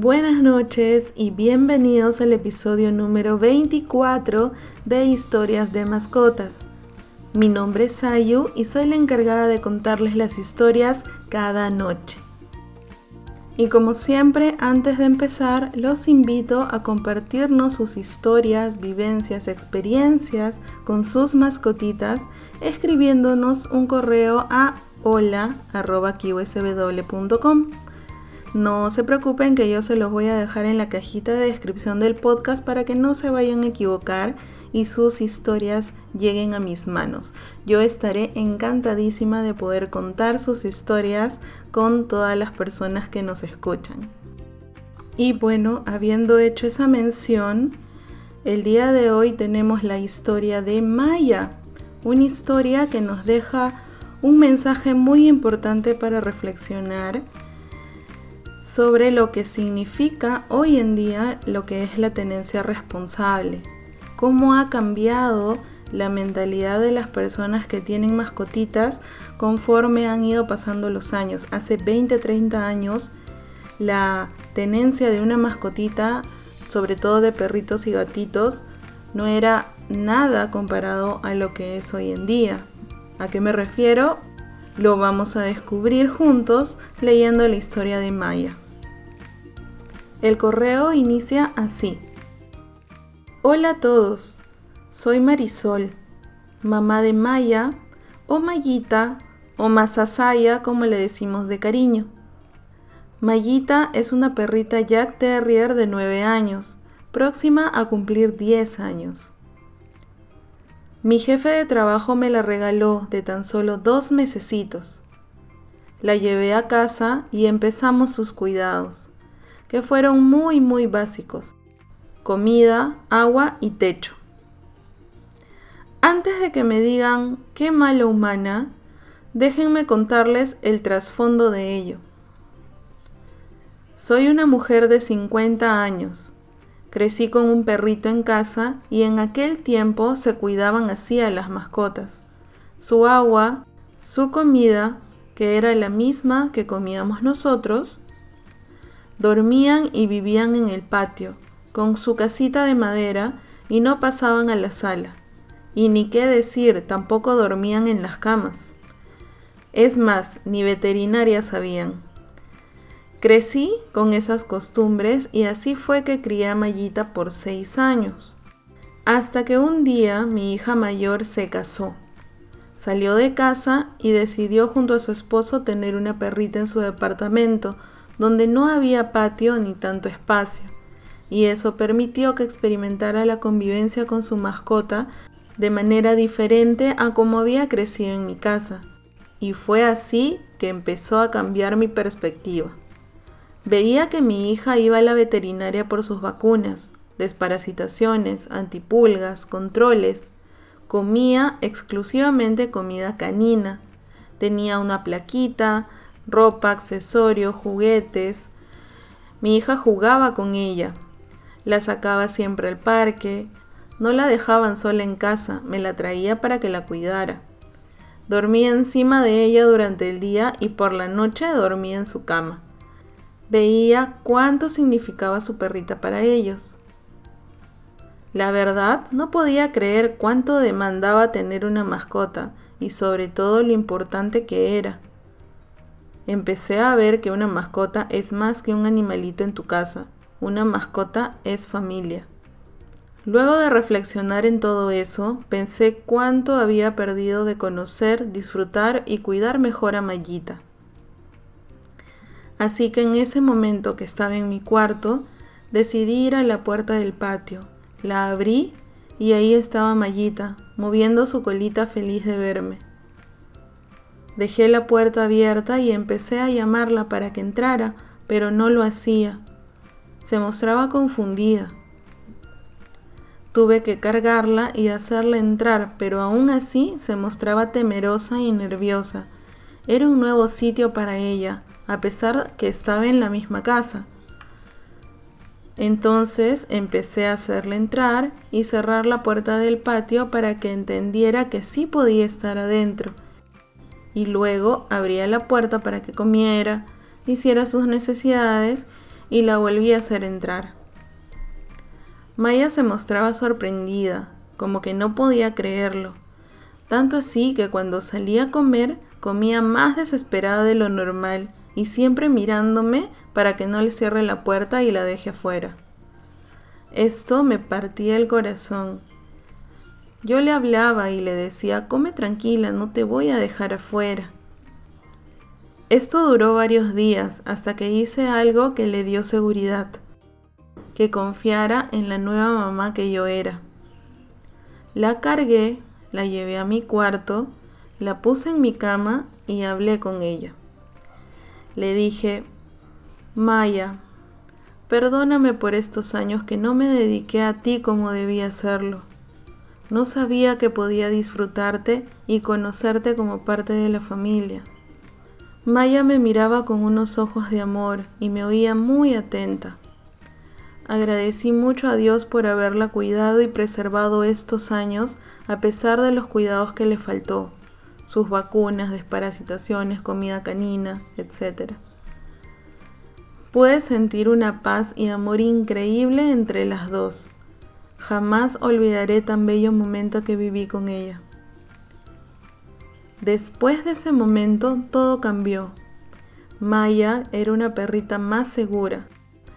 Buenas noches y bienvenidos al episodio número 24 de Historias de Mascotas. Mi nombre es Sayu y soy la encargada de contarles las historias cada noche. Y como siempre, antes de empezar, los invito a compartirnos sus historias, vivencias, experiencias con sus mascotitas escribiéndonos un correo a hola.qsw.com. No se preocupen que yo se los voy a dejar en la cajita de descripción del podcast para que no se vayan a equivocar y sus historias lleguen a mis manos. Yo estaré encantadísima de poder contar sus historias con todas las personas que nos escuchan. Y bueno, habiendo hecho esa mención, el día de hoy tenemos la historia de Maya, una historia que nos deja un mensaje muy importante para reflexionar sobre lo que significa hoy en día lo que es la tenencia responsable, cómo ha cambiado la mentalidad de las personas que tienen mascotitas conforme han ido pasando los años. Hace 20, 30 años la tenencia de una mascotita, sobre todo de perritos y gatitos, no era nada comparado a lo que es hoy en día. ¿A qué me refiero? Lo vamos a descubrir juntos leyendo la historia de Maya. El correo inicia así. Hola a todos, soy Marisol, mamá de Maya o Mayita o Masasaya como le decimos de cariño. Mayita es una perrita Jack Terrier de 9 años, próxima a cumplir 10 años. Mi jefe de trabajo me la regaló de tan solo dos mesecitos. La llevé a casa y empezamos sus cuidados, que fueron muy muy básicos. Comida, agua y techo. Antes de que me digan qué mala humana, déjenme contarles el trasfondo de ello. Soy una mujer de 50 años Crecí con un perrito en casa y en aquel tiempo se cuidaban así a las mascotas. Su agua, su comida, que era la misma que comíamos nosotros, dormían y vivían en el patio, con su casita de madera y no pasaban a la sala. Y ni qué decir, tampoco dormían en las camas. Es más, ni veterinaria sabían. Crecí con esas costumbres y así fue que crié a Mayita por seis años. Hasta que un día mi hija mayor se casó. Salió de casa y decidió junto a su esposo tener una perrita en su departamento, donde no había patio ni tanto espacio, y eso permitió que experimentara la convivencia con su mascota de manera diferente a como había crecido en mi casa. Y fue así que empezó a cambiar mi perspectiva. Veía que mi hija iba a la veterinaria por sus vacunas, desparasitaciones, antipulgas, controles. Comía exclusivamente comida canina. Tenía una plaquita, ropa, accesorios, juguetes. Mi hija jugaba con ella. La sacaba siempre al parque. No la dejaban sola en casa, me la traía para que la cuidara. Dormía encima de ella durante el día y por la noche dormía en su cama veía cuánto significaba su perrita para ellos. La verdad, no podía creer cuánto demandaba tener una mascota y sobre todo lo importante que era. Empecé a ver que una mascota es más que un animalito en tu casa, una mascota es familia. Luego de reflexionar en todo eso, pensé cuánto había perdido de conocer, disfrutar y cuidar mejor a Mayita. Así que en ese momento que estaba en mi cuarto, decidí ir a la puerta del patio. La abrí y ahí estaba Mayita, moviendo su colita feliz de verme. Dejé la puerta abierta y empecé a llamarla para que entrara, pero no lo hacía. Se mostraba confundida. Tuve que cargarla y hacerla entrar, pero aún así se mostraba temerosa y nerviosa. Era un nuevo sitio para ella, a pesar que estaba en la misma casa. Entonces empecé a hacerle entrar y cerrar la puerta del patio para que entendiera que sí podía estar adentro. Y luego abría la puerta para que comiera, hiciera sus necesidades y la volví a hacer entrar. Maya se mostraba sorprendida, como que no podía creerlo, tanto así que cuando salía a comer comía más desesperada de lo normal y siempre mirándome para que no le cierre la puerta y la deje afuera. Esto me partía el corazón. Yo le hablaba y le decía, come tranquila, no te voy a dejar afuera. Esto duró varios días hasta que hice algo que le dio seguridad, que confiara en la nueva mamá que yo era. La cargué, la llevé a mi cuarto, la puse en mi cama y hablé con ella. Le dije, Maya, perdóname por estos años que no me dediqué a ti como debía hacerlo. No sabía que podía disfrutarte y conocerte como parte de la familia. Maya me miraba con unos ojos de amor y me oía muy atenta. Agradecí mucho a Dios por haberla cuidado y preservado estos años a pesar de los cuidados que le faltó, sus vacunas, desparasitaciones, comida canina, etc. Pude sentir una paz y amor increíble entre las dos. Jamás olvidaré tan bello momento que viví con ella. Después de ese momento todo cambió. Maya era una perrita más segura.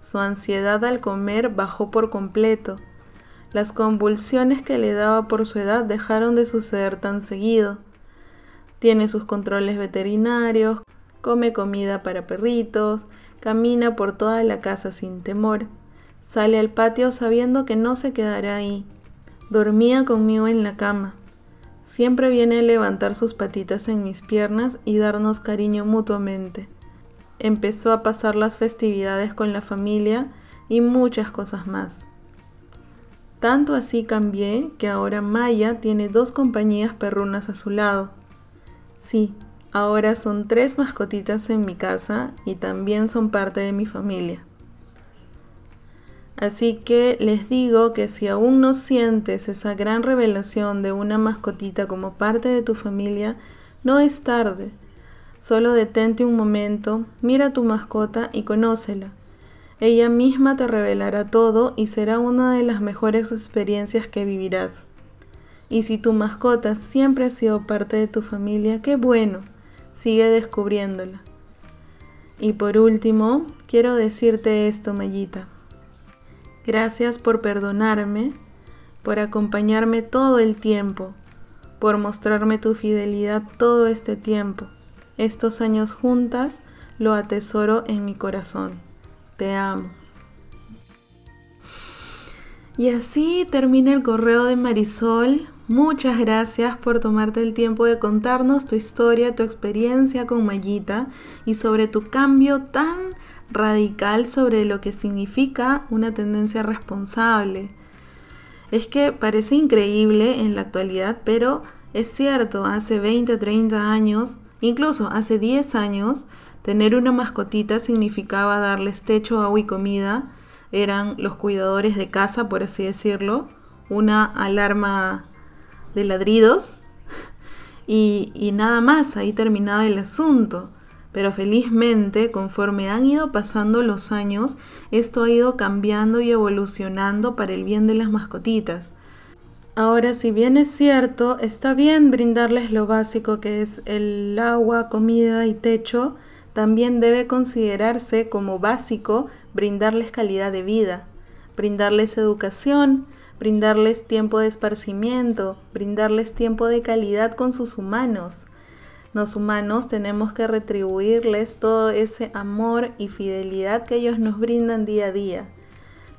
Su ansiedad al comer bajó por completo. Las convulsiones que le daba por su edad dejaron de suceder tan seguido. Tiene sus controles veterinarios, come comida para perritos, Camina por toda la casa sin temor. Sale al patio sabiendo que no se quedará ahí. Dormía conmigo en la cama. Siempre viene a levantar sus patitas en mis piernas y darnos cariño mutuamente. Empezó a pasar las festividades con la familia y muchas cosas más. Tanto así cambié que ahora Maya tiene dos compañías perrunas a su lado. Sí, Ahora son tres mascotitas en mi casa y también son parte de mi familia. Así que les digo que si aún no sientes esa gran revelación de una mascotita como parte de tu familia, no es tarde. Solo detente un momento, mira a tu mascota y conócela. Ella misma te revelará todo y será una de las mejores experiencias que vivirás. Y si tu mascota siempre ha sido parte de tu familia, qué bueno sigue descubriéndola. Y por último, quiero decirte esto, Mayita. Gracias por perdonarme, por acompañarme todo el tiempo, por mostrarme tu fidelidad todo este tiempo. Estos años juntas lo atesoro en mi corazón. Te amo. Y así termina el correo de Marisol. Muchas gracias por tomarte el tiempo de contarnos tu historia, tu experiencia con Mayita y sobre tu cambio tan radical sobre lo que significa una tendencia responsable. Es que parece increíble en la actualidad, pero es cierto, hace 20, 30 años, incluso hace 10 años, tener una mascotita significaba darles techo, agua y comida. Eran los cuidadores de casa, por así decirlo. Una alarma de ladridos y, nada más, ahí terminaba el asunto. Pero felizmente, conforme han ido pasando los años, esto ha ido cambiando y evolucionando para el bien de las mascotitas. Ahora, si bien es cierto, está bien brindarles lo básico que es el agua, comida y techo, también debe considerarse como básico brindarles calidad de vida, brindarles educación, brindarles tiempo de esparcimiento, brindarles tiempo de calidad con sus humanos. Los humanos tenemos que retribuirles todo ese amor y fidelidad que ellos nos brindan día a día.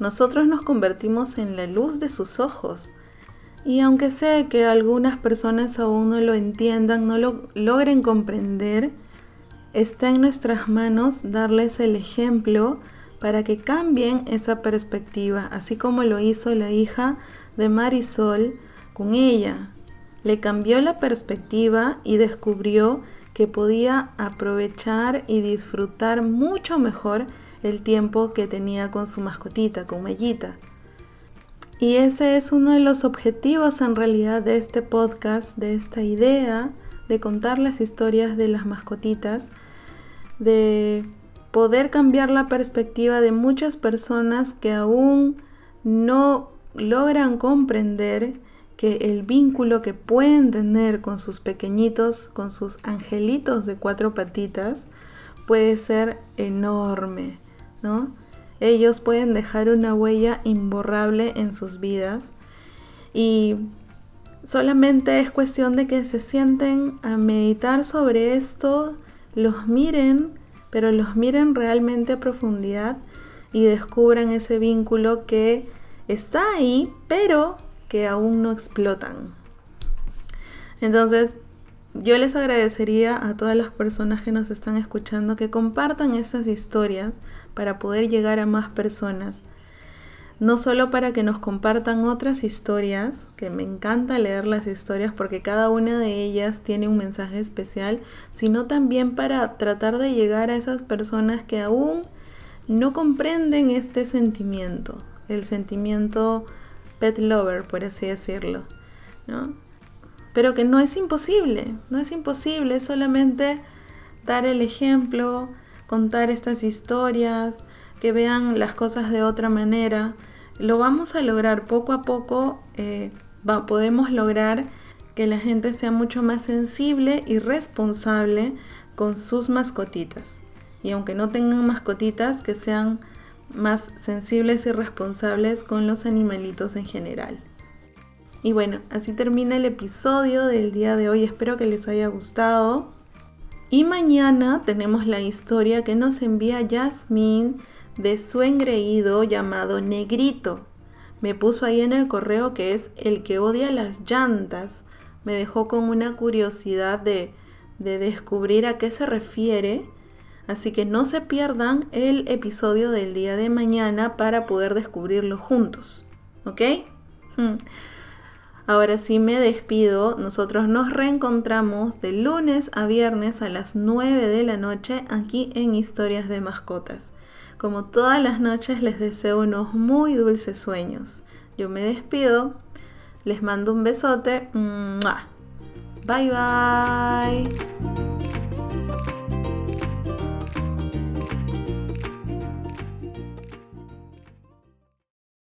Nosotros nos convertimos en la luz de sus ojos. Y aunque sé que algunas personas aún no lo entiendan, no lo logren comprender, está en nuestras manos darles el ejemplo para que cambien esa perspectiva, así como lo hizo la hija de Marisol con ella. Le cambió la perspectiva y descubrió que podía aprovechar y disfrutar mucho mejor el tiempo que tenía con su mascotita, con Mellita. Y ese es uno de los objetivos en realidad de este podcast, de esta idea de contar las historias de las mascotitas, de poder cambiar la perspectiva de muchas personas que aún no logran comprender que el vínculo que pueden tener con sus pequeñitos, con sus angelitos de cuatro patitas, puede ser enorme, ¿no? Ellos pueden dejar una huella imborrable en sus vidas y solamente es cuestión de que se sienten a meditar sobre esto, los miren pero los miren realmente a profundidad y descubran ese vínculo que está ahí, pero que aún no explotan. Entonces, yo les agradecería a todas las personas que nos están escuchando que compartan estas historias para poder llegar a más personas no solo para que nos compartan otras historias, que me encanta leer las historias porque cada una de ellas tiene un mensaje especial, sino también para tratar de llegar a esas personas que aún no comprenden este sentimiento, el sentimiento pet lover, por así decirlo, ¿no? Pero que no es imposible, no es imposible, es solamente dar el ejemplo, contar estas historias, que vean las cosas de otra manera lo vamos a lograr poco a poco, eh, podemos lograr que la gente sea mucho más sensible y responsable con sus mascotitas. Y aunque no tengan mascotitas, que sean más sensibles y responsables con los animalitos en general. Y bueno, así termina el episodio del día de hoy. Espero que les haya gustado. Y mañana tenemos la historia que nos envía Jasmine de su engreído llamado Negrito. Me puso ahí en el correo que es el que odia las llantas. Me dejó con una curiosidad de, de descubrir a qué se refiere. Así que no se pierdan el episodio del día de mañana para poder descubrirlo juntos. ¿Ok? Hmm. Ahora sí me despido. Nosotros nos reencontramos de lunes a viernes a las 9 de la noche aquí en Historias de Mascotas. Como todas las noches les deseo unos muy dulces sueños. Yo me despido, les mando un besote. Bye bye.